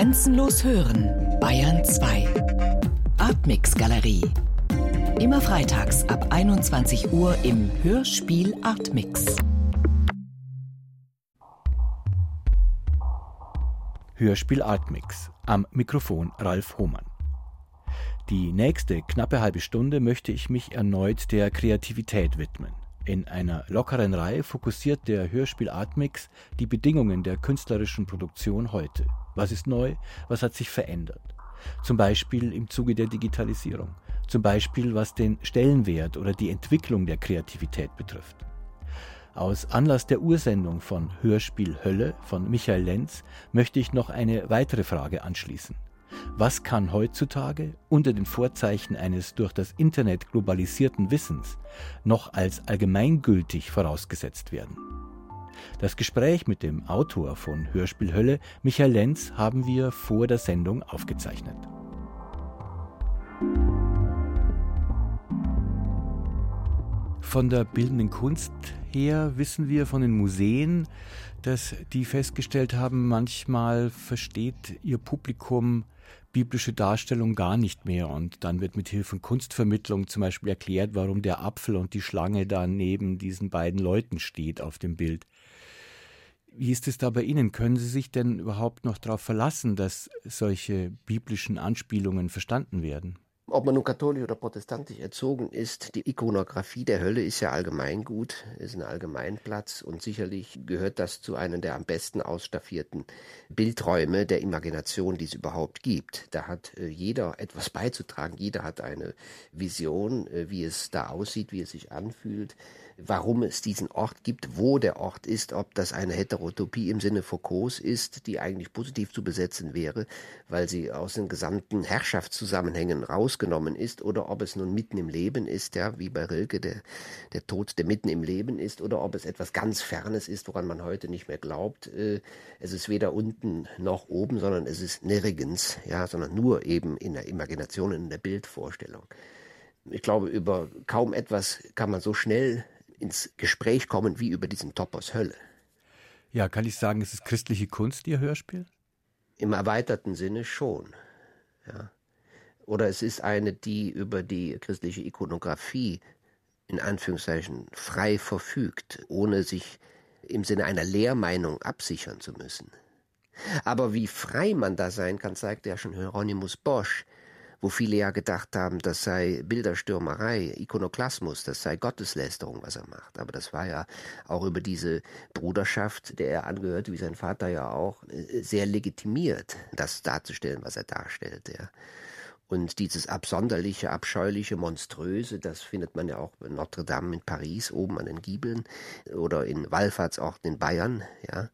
Grenzenlos hören, Bayern 2. Artmix Galerie. Immer freitags ab 21 Uhr im Hörspiel Artmix. Hörspiel Artmix. Am Mikrofon Ralf Hohmann. Die nächste knappe halbe Stunde möchte ich mich erneut der Kreativität widmen. In einer lockeren Reihe fokussiert der Hörspiel Artmix die Bedingungen der künstlerischen Produktion heute. Was ist neu? Was hat sich verändert? Zum Beispiel im Zuge der Digitalisierung. Zum Beispiel was den Stellenwert oder die Entwicklung der Kreativität betrifft. Aus Anlass der Ursendung von Hörspiel Hölle von Michael Lenz möchte ich noch eine weitere Frage anschließen. Was kann heutzutage unter den Vorzeichen eines durch das Internet globalisierten Wissens noch als allgemeingültig vorausgesetzt werden? Das Gespräch mit dem Autor von Hörspiel Hölle, Michael Lenz, haben wir vor der Sendung aufgezeichnet. Von der bildenden Kunst her wissen wir von den Museen, dass die festgestellt haben, manchmal versteht ihr Publikum biblische Darstellung gar nicht mehr. Und dann wird mit Hilfe von Kunstvermittlung zum Beispiel erklärt, warum der Apfel und die Schlange da neben diesen beiden Leuten steht auf dem Bild. Wie ist es da bei Ihnen? Können Sie sich denn überhaupt noch darauf verlassen, dass solche biblischen Anspielungen verstanden werden? Ob man nun katholisch oder protestantisch erzogen ist, die Ikonografie der Hölle ist ja allgemeingut, ist ein Allgemeinplatz und sicherlich gehört das zu einem der am besten ausstaffierten Bildräume der Imagination, die es überhaupt gibt. Da hat äh, jeder etwas beizutragen, jeder hat eine Vision, äh, wie es da aussieht, wie es sich anfühlt warum es diesen Ort gibt, wo der Ort ist, ob das eine Heterotopie im Sinne Foucaults ist, die eigentlich positiv zu besetzen wäre, weil sie aus den gesamten Herrschaftszusammenhängen rausgenommen ist, oder ob es nun mitten im Leben ist, ja, wie bei Rilke der, der Tod, der mitten im Leben ist, oder ob es etwas ganz Fernes ist, woran man heute nicht mehr glaubt. Äh, es ist weder unten noch oben, sondern es ist nirgends, ja, sondern nur eben in der Imagination, in der Bildvorstellung. Ich glaube, über kaum etwas kann man so schnell ins Gespräch kommen wie über diesen Topos Hölle. Ja, kann ich sagen, es ist christliche Kunst, Ihr Hörspiel? Im erweiterten Sinne schon. Ja. Oder es ist eine, die über die christliche Ikonografie in Anführungszeichen frei verfügt, ohne sich im Sinne einer Lehrmeinung absichern zu müssen. Aber wie frei man da sein kann, zeigt ja schon Hieronymus Bosch, wo viele ja gedacht haben, das sei Bilderstürmerei, Ikonoklasmus, das sei Gotteslästerung, was er macht. Aber das war ja auch über diese Bruderschaft, der er angehörte, wie sein Vater ja auch, äh, sehr legitimiert, das darzustellen, was er darstellte. Ja. Und dieses absonderliche, abscheuliche, monströse, das findet man ja auch in Notre Dame in Paris, oben an den Giebeln oder in Wallfahrtsorten in Bayern, ja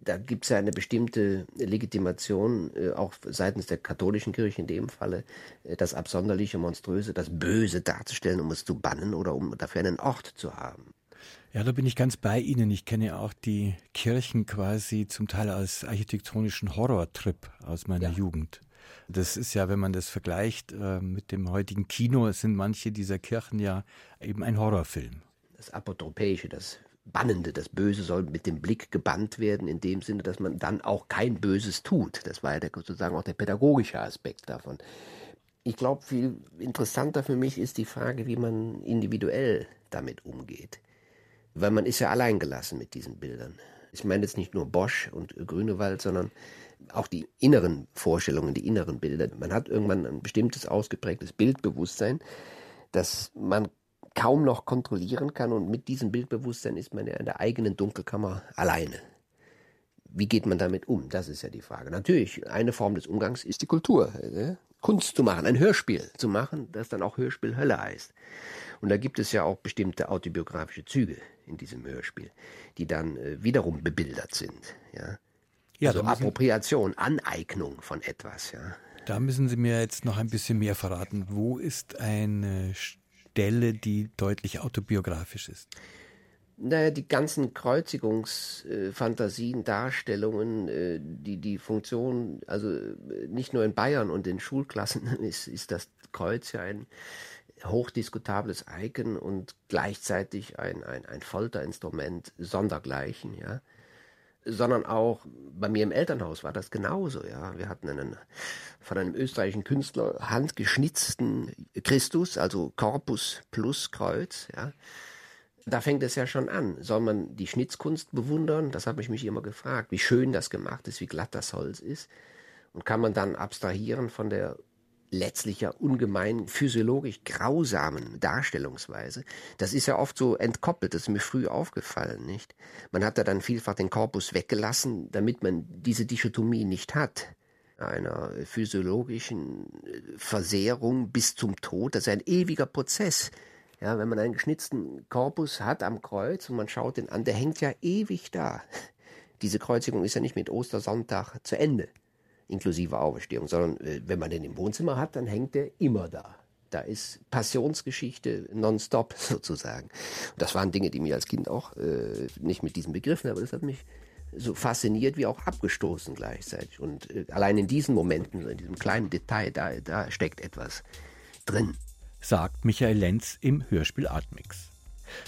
da gibt es ja eine bestimmte Legitimation, äh, auch seitens der katholischen Kirche in dem Falle, äh, das Absonderliche, Monströse, das Böse darzustellen, um es zu bannen oder um dafür einen Ort zu haben. Ja, da bin ich ganz bei Ihnen. Ich kenne auch die Kirchen quasi zum Teil als architektonischen Horrortrip aus meiner ja. Jugend. Das ist ja, wenn man das vergleicht äh, mit dem heutigen Kino, sind manche dieser Kirchen ja eben ein Horrorfilm. Das Apotropäische, das Bannende, das Böse soll mit dem Blick gebannt werden, in dem Sinne, dass man dann auch kein Böses tut. Das war ja der, sozusagen auch der pädagogische Aspekt davon. Ich glaube, viel interessanter für mich ist die Frage, wie man individuell damit umgeht. Weil man ist ja alleingelassen mit diesen Bildern. Ich meine jetzt nicht nur Bosch und Grünewald, sondern auch die inneren Vorstellungen, die inneren Bilder. Man hat irgendwann ein bestimmtes ausgeprägtes Bildbewusstsein, das man kaum noch kontrollieren kann und mit diesem Bildbewusstsein ist man ja in der eigenen Dunkelkammer alleine. Wie geht man damit um? Das ist ja die Frage. Natürlich, eine Form des Umgangs ist die Kultur. Äh, Kunst zu machen, ein Hörspiel zu machen, das dann auch Hörspiel Hölle heißt. Und da gibt es ja auch bestimmte autobiografische Züge in diesem Hörspiel, die dann äh, wiederum bebildert sind. Ja, ja also Appropriation, Aneignung von etwas. Ja. Da müssen Sie mir jetzt noch ein bisschen mehr verraten. Wo ist eine Stelle, die deutlich autobiografisch ist? Naja, die ganzen Kreuzigungsfantasien, Darstellungen, äh, die, die Funktion, also äh, nicht nur in Bayern und in Schulklassen ist, ist das Kreuz ja ein hochdiskutables Icon und gleichzeitig ein, ein, ein Folterinstrument sondergleichen, ja. Sondern auch bei mir im Elternhaus war das genauso. Ja, wir hatten einen von einem österreichischen Künstler handgeschnitzten Christus, also Korpus plus Kreuz. Ja, da fängt es ja schon an. Soll man die Schnitzkunst bewundern? Das habe ich mich immer gefragt, wie schön das gemacht ist, wie glatt das Holz ist. Und kann man dann abstrahieren von der letztlich ja ungemein physiologisch grausamen Darstellungsweise. Das ist ja oft so entkoppelt, das ist mir früh aufgefallen, nicht? Man hat da dann vielfach den Korpus weggelassen, damit man diese Dichotomie nicht hat einer physiologischen Versehrung bis zum Tod. Das ist ein ewiger Prozess. Ja, wenn man einen geschnitzten Korpus hat am Kreuz und man schaut den an, der hängt ja ewig da. Diese Kreuzigung ist ja nicht mit Ostersonntag zu Ende inklusive Auferstehung, sondern äh, wenn man den im Wohnzimmer hat, dann hängt der immer da. Da ist Passionsgeschichte nonstop sozusagen. Und das waren Dinge, die mir als Kind auch äh, nicht mit diesen Begriffen, aber das hat mich so fasziniert wie auch abgestoßen gleichzeitig. Und äh, allein in diesen Momenten, in diesem kleinen Detail, da, da steckt etwas drin. Sagt Michael Lenz im Hörspiel Artmix.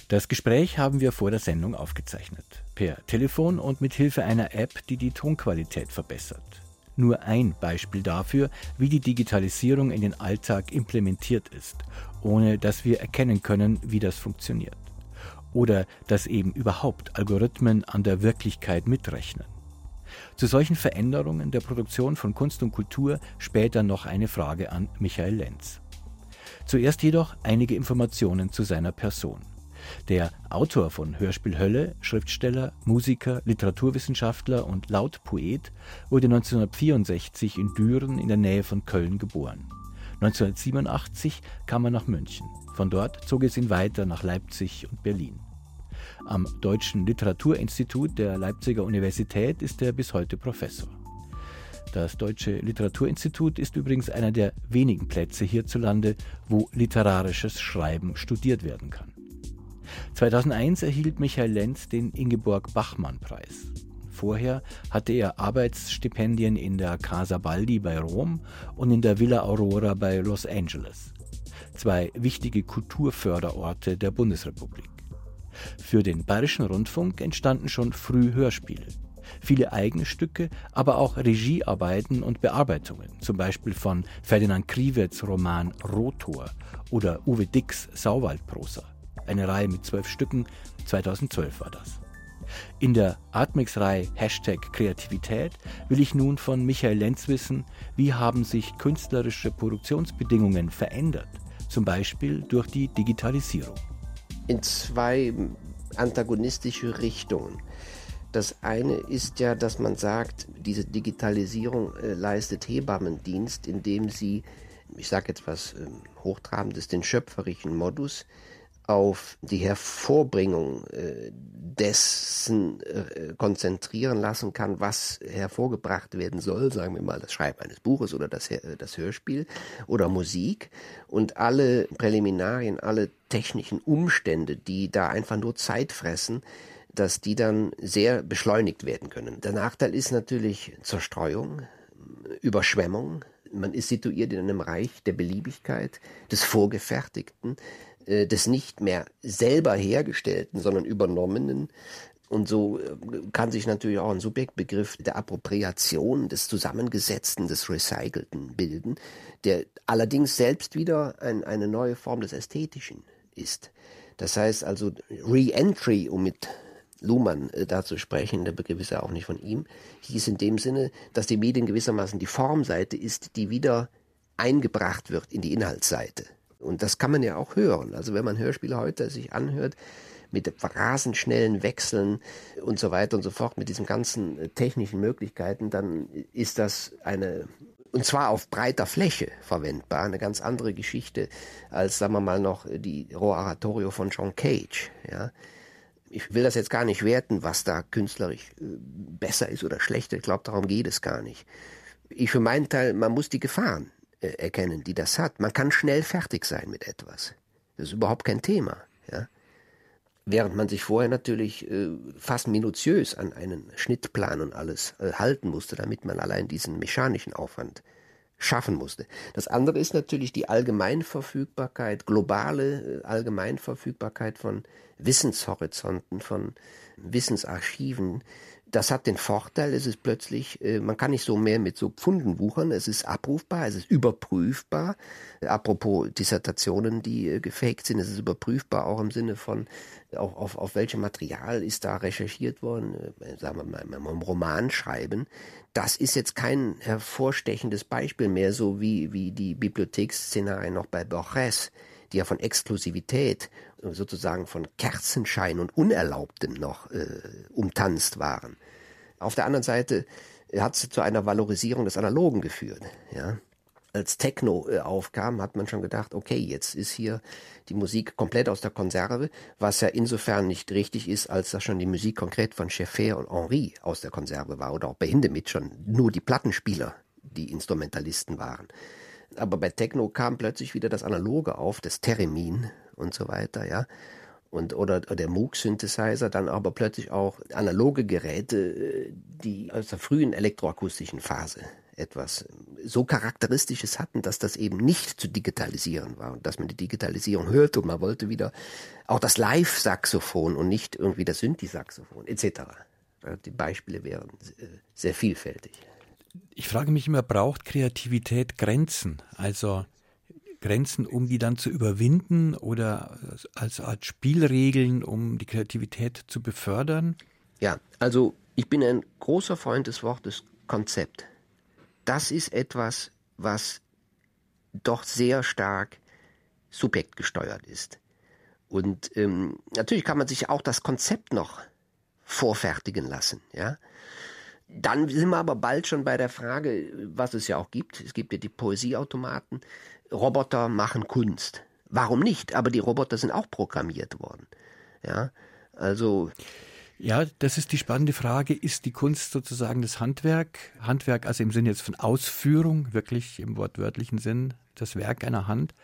Das Gespräch haben wir vor der Sendung aufgezeichnet. Per Telefon und mit Hilfe einer App, die die Tonqualität verbessert nur ein Beispiel dafür, wie die Digitalisierung in den Alltag implementiert ist, ohne dass wir erkennen können, wie das funktioniert. Oder dass eben überhaupt Algorithmen an der Wirklichkeit mitrechnen. Zu solchen Veränderungen der Produktion von Kunst und Kultur später noch eine Frage an Michael Lenz. Zuerst jedoch einige Informationen zu seiner Person. Der Autor von Hörspiel Hölle, Schriftsteller, Musiker, Literaturwissenschaftler und Lautpoet wurde 1964 in Düren in der Nähe von Köln geboren. 1987 kam er nach München. Von dort zog es ihn weiter nach Leipzig und Berlin. Am Deutschen Literaturinstitut der Leipziger Universität ist er bis heute Professor. Das Deutsche Literaturinstitut ist übrigens einer der wenigen Plätze hierzulande, wo literarisches Schreiben studiert werden kann. 2001 erhielt Michael Lenz den Ingeborg-Bachmann-Preis. Vorher hatte er Arbeitsstipendien in der Casa Baldi bei Rom und in der Villa Aurora bei Los Angeles. Zwei wichtige Kulturförderorte der Bundesrepublik. Für den Bayerischen Rundfunk entstanden schon früh Hörspiele. Viele eigene Stücke, aber auch Regiearbeiten und Bearbeitungen, zum Beispiel von Ferdinand Kriwets Roman Rotor oder Uwe Dicks Sauwaldprosa eine Reihe mit zwölf Stücken, 2012 war das. In der Artmix-Reihe Hashtag Kreativität will ich nun von Michael Lenz wissen, wie haben sich künstlerische Produktionsbedingungen verändert, zum Beispiel durch die Digitalisierung. In zwei antagonistische Richtungen. Das eine ist ja, dass man sagt, diese Digitalisierung äh, leistet Hebammendienst, indem sie, ich sage jetzt was äh, Hochtrabendes, den schöpferischen Modus auf die Hervorbringung äh, dessen äh, konzentrieren lassen kann, was hervorgebracht werden soll, sagen wir mal das Schreiben eines Buches oder das, das Hörspiel oder Musik. Und alle Präliminarien, alle technischen Umstände, die da einfach nur Zeit fressen, dass die dann sehr beschleunigt werden können. Der Nachteil ist natürlich Zerstreuung, Überschwemmung, man ist situiert in einem Reich der Beliebigkeit, des Vorgefertigten, äh, des nicht mehr selber hergestellten, sondern übernommenen. Und so äh, kann sich natürlich auch ein Subjektbegriff der Appropriation, des Zusammengesetzten, des Recycelten bilden, der allerdings selbst wieder ein, eine neue Form des Ästhetischen ist. Das heißt also Re-Entry, um mit Luhmann äh, da zu sprechen, der Begriff ist ja auch nicht von ihm, hieß in dem Sinne, dass die Medien gewissermaßen die Formseite ist, die wieder eingebracht wird in die Inhaltsseite. Und das kann man ja auch hören. Also wenn man Hörspiele heute sich anhört, mit rasend schnellen Wechseln und so weiter und so fort, mit diesen ganzen äh, technischen Möglichkeiten, dann ist das eine, und zwar auf breiter Fläche verwendbar, eine ganz andere Geschichte als, sagen wir mal, noch die Rohroratorio von John Cage, ja. Ich will das jetzt gar nicht werten, was da künstlerisch äh, besser ist oder schlechter. Ich glaube, darum geht es gar nicht. Ich für meinen Teil, man muss die Gefahren äh, erkennen, die das hat. Man kann schnell fertig sein mit etwas. Das ist überhaupt kein Thema. Ja? Während man sich vorher natürlich äh, fast minutiös an einen Schnittplan und alles äh, halten musste, damit man allein diesen mechanischen Aufwand schaffen musste. Das andere ist natürlich die Allgemeinverfügbarkeit, globale äh, Allgemeinverfügbarkeit von Wissenshorizonten, von Wissensarchiven, Das hat den Vorteil, es ist plötzlich, äh, man kann nicht so mehr mit so Pfunden wuchern, es ist abrufbar, es ist überprüfbar. Apropos Dissertationen, die äh, gefaked sind, es ist überprüfbar auch im Sinne von, auf, auf, auf welchem Material ist da recherchiert worden, äh, sagen wir mal, im Roman schreiben. Das ist jetzt kein hervorstechendes Beispiel mehr, so wie, wie die Bibliotheksszenarien noch bei Borges, die ja von Exklusivität sozusagen von Kerzenschein und Unerlaubtem noch äh, umtanzt waren. Auf der anderen Seite hat es zu einer Valorisierung des Analogen geführt. Ja. Als Techno äh, aufkam, hat man schon gedacht, okay, jetzt ist hier die Musik komplett aus der Konserve, was ja insofern nicht richtig ist, als da schon die Musik konkret von Schaeffer und Henri aus der Konserve war oder auch bei Hindemith schon nur die Plattenspieler die Instrumentalisten waren. Aber bei Techno kam plötzlich wieder das Analoge auf, das Theremin und so weiter, ja. Und, oder, oder der Moog-Synthesizer, dann aber plötzlich auch analoge Geräte, die aus der frühen elektroakustischen Phase etwas so Charakteristisches hatten, dass das eben nicht zu digitalisieren war und dass man die Digitalisierung hörte und man wollte wieder auch das Live-Saxophon und nicht irgendwie das Synthi-Saxophon etc. Die Beispiele wären sehr vielfältig ich frage mich immer, braucht Kreativität Grenzen? Also Grenzen, um die dann zu überwinden oder als Art Spielregeln, um die Kreativität zu befördern? Ja, also ich bin ein großer Freund des Wortes Konzept. Das ist etwas, was doch sehr stark subjektgesteuert ist. Und ähm, natürlich kann man sich auch das Konzept noch vorfertigen lassen, ja. Dann sind wir aber bald schon bei der Frage, was es ja auch gibt. Es gibt ja die Poesieautomaten. Roboter machen Kunst. Warum nicht? Aber die Roboter sind auch programmiert worden. Ja, also. Ja, das ist die spannende Frage. Ist die Kunst sozusagen das Handwerk? Handwerk also im Sinne jetzt von Ausführung, wirklich im wortwörtlichen Sinn, das Werk einer Hand.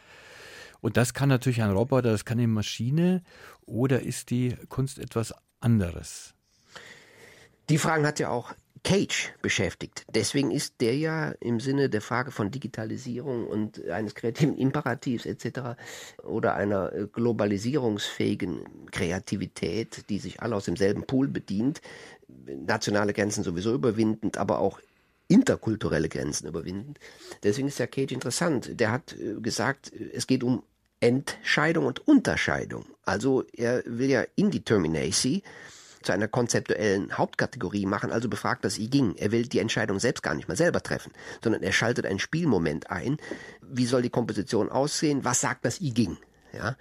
Und das kann natürlich ein Roboter, das kann eine Maschine. Oder ist die Kunst etwas anderes? Die Fragen hat ja auch Cage beschäftigt. Deswegen ist der ja im Sinne der Frage von Digitalisierung und eines kreativen Imperativs etc. oder einer äh, globalisierungsfähigen Kreativität, die sich alle aus demselben Pool bedient, nationale Grenzen sowieso überwindend, aber auch interkulturelle Grenzen überwindend. Deswegen ist der Cage interessant. Der hat äh, gesagt, es geht um Entscheidung und Unterscheidung. Also er will ja Indeterminacy, zu einer konzeptuellen Hauptkategorie machen, also befragt das I ging. Er will die Entscheidung selbst gar nicht mehr selber treffen, sondern er schaltet einen Spielmoment ein. Wie soll die Komposition aussehen? Was sagt das I ging? Ja.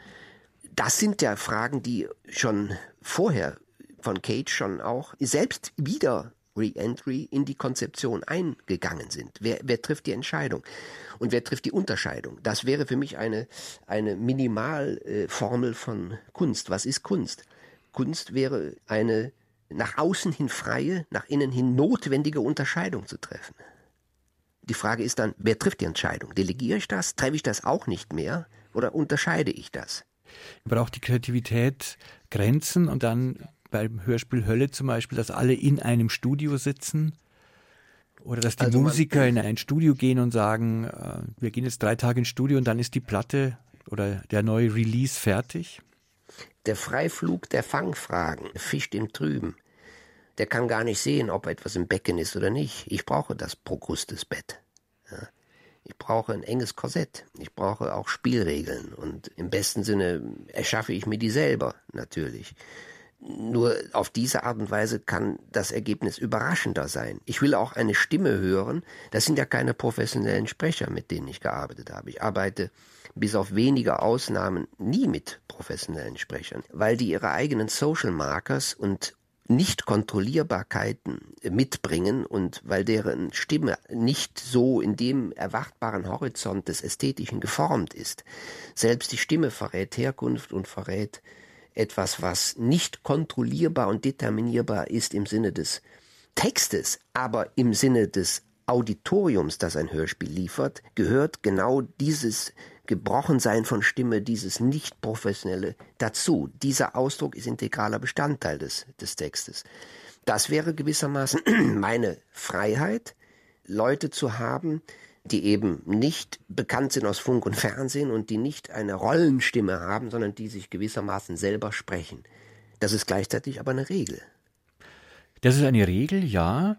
Das sind ja Fragen, die schon vorher von Cage schon auch selbst wieder Re-Entry in die Konzeption eingegangen sind. Wer, wer trifft die Entscheidung und wer trifft die Unterscheidung? Das wäre für mich eine, eine Minimalformel von Kunst. Was ist Kunst? Kunst wäre eine nach außen hin freie, nach innen hin notwendige Unterscheidung zu treffen. Die Frage ist dann, wer trifft die Entscheidung? Delegiere ich das? Treffe ich das auch nicht mehr? Oder unterscheide ich das? Braucht die Kreativität Grenzen und dann beim Hörspiel Hölle zum Beispiel, dass alle in einem Studio sitzen? Oder dass die also Musiker in ein Studio gehen und sagen, äh, wir gehen jetzt drei Tage ins Studio und dann ist die Platte oder der neue Release fertig? Der Freiflug der Fangfragen fischt im Trüben. Der kann gar nicht sehen, ob etwas im Becken ist oder nicht. Ich brauche das Prokrustesbett. Ja. Ich brauche ein enges Korsett. Ich brauche auch Spielregeln. Und im besten Sinne erschaffe ich mir die selber, natürlich. Nur auf diese Art und Weise kann das Ergebnis überraschender sein. Ich will auch eine Stimme hören. Das sind ja keine professionellen Sprecher, mit denen ich gearbeitet habe. Ich arbeite bis auf wenige Ausnahmen nie mit professionellen Sprechern, weil die ihre eigenen Social Markers und Nicht-Kontrollierbarkeiten mitbringen und weil deren Stimme nicht so in dem erwartbaren Horizont des Ästhetischen geformt ist. Selbst die Stimme verrät Herkunft und verrät etwas, was nicht kontrollierbar und determinierbar ist im Sinne des Textes, aber im Sinne des Auditoriums, das ein Hörspiel liefert, gehört genau dieses Gebrochensein von Stimme, dieses nicht professionelle dazu. Dieser Ausdruck ist integraler Bestandteil des, des Textes. Das wäre gewissermaßen meine Freiheit, Leute zu haben, die eben nicht bekannt sind aus Funk und Fernsehen und die nicht eine Rollenstimme haben, sondern die sich gewissermaßen selber sprechen. Das ist gleichzeitig aber eine Regel. Das ist eine Regel, ja.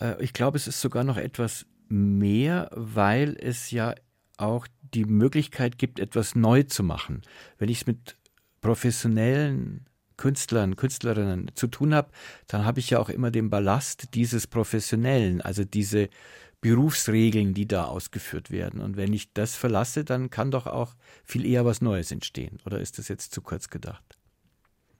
Äh, ich glaube, es ist sogar noch etwas mehr, weil es ja auch die Möglichkeit gibt, etwas neu zu machen. Wenn ich es mit professionellen Künstlern, Künstlerinnen zu tun habe, dann habe ich ja auch immer den Ballast dieses Professionellen, also diese Berufsregeln, die da ausgeführt werden. Und wenn ich das verlasse, dann kann doch auch viel eher was Neues entstehen. Oder ist das jetzt zu kurz gedacht?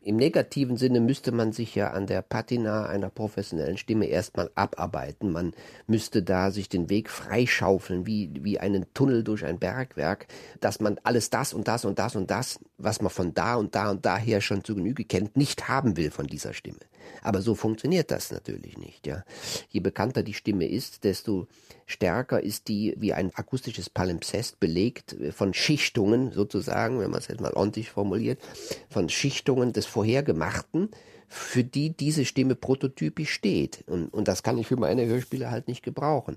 Im negativen Sinne müsste man sich ja an der Patina einer professionellen Stimme erstmal abarbeiten. Man müsste da sich den Weg freischaufeln, wie, wie einen Tunnel durch ein Bergwerk, dass man alles das und das und das und das, was man von da und da und daher schon zu Genüge kennt, nicht haben will von dieser Stimme. Aber so funktioniert das natürlich nicht, ja. Je bekannter die Stimme ist, desto stärker ist die wie ein akustisches Palimpsest belegt von Schichtungen sozusagen, wenn man es jetzt mal ordentlich formuliert, von Schichtungen des Vorhergemachten, für die diese Stimme prototypisch steht. Und, und das kann ich für meine Hörspiele halt nicht gebrauchen.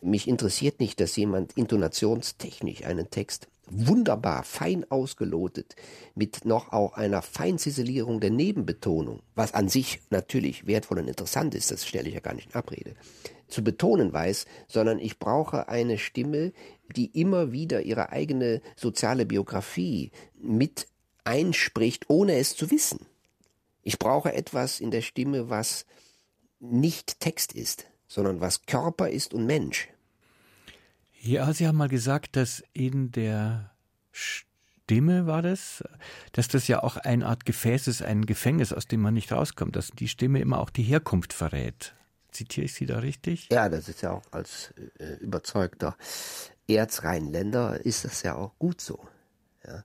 Mich interessiert nicht, dass jemand intonationstechnisch einen Text wunderbar fein ausgelotet mit noch auch einer Feinziselierung der Nebenbetonung, was an sich natürlich wertvoll und interessant ist, das stelle ich ja gar nicht in Abrede, zu betonen weiß, sondern ich brauche eine Stimme, die immer wieder ihre eigene soziale Biografie mit einspricht, ohne es zu wissen. Ich brauche etwas in der Stimme, was nicht Text ist, sondern was Körper ist und Mensch. Ja, Sie haben mal gesagt, dass in der Stimme war das, dass das ja auch eine Art Gefäß ist, ein Gefängnis, aus dem man nicht rauskommt, dass die Stimme immer auch die Herkunft verrät. Zitiere ich Sie da richtig? Ja, das ist ja auch als äh, überzeugter Erzrheinländer ist das ja auch gut so. Ja.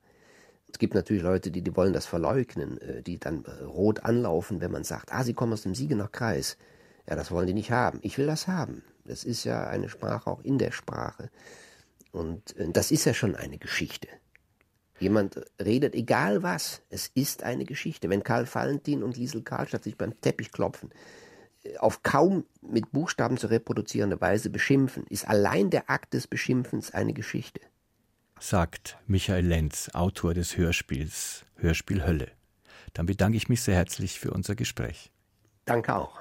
Es gibt natürlich Leute, die, die wollen das verleugnen, äh, die dann äh, rot anlaufen, wenn man sagt, ah, sie kommen aus dem Siegener Kreis. Ja, das wollen die nicht haben. Ich will das haben. Das ist ja eine Sprache auch in der Sprache. Und äh, das ist ja schon eine Geschichte. Jemand redet egal was, es ist eine Geschichte. Wenn Karl Valentin und Liesel Karlstadt sich beim Teppich klopfen, äh, auf kaum mit Buchstaben zu reproduzierende Weise beschimpfen, ist allein der Akt des Beschimpfens eine Geschichte. Sagt Michael Lenz, Autor des Hörspiels Hörspiel Hölle. Dann bedanke ich mich sehr herzlich für unser Gespräch. Danke auch.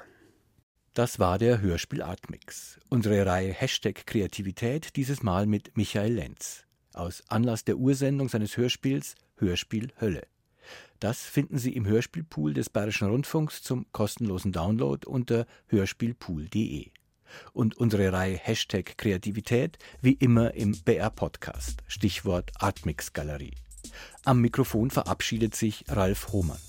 Das war der Hörspiel Artmix. Unsere Reihe Hashtag Kreativität, dieses Mal mit Michael Lenz. Aus Anlass der Ursendung seines Hörspiels Hörspiel Hölle. Das finden Sie im Hörspielpool des Bayerischen Rundfunks zum kostenlosen Download unter hörspielpool.de. Und unsere Reihe Hashtag Kreativität wie immer im BR Podcast. Stichwort Artmix Galerie. Am Mikrofon verabschiedet sich Ralf Hohmann.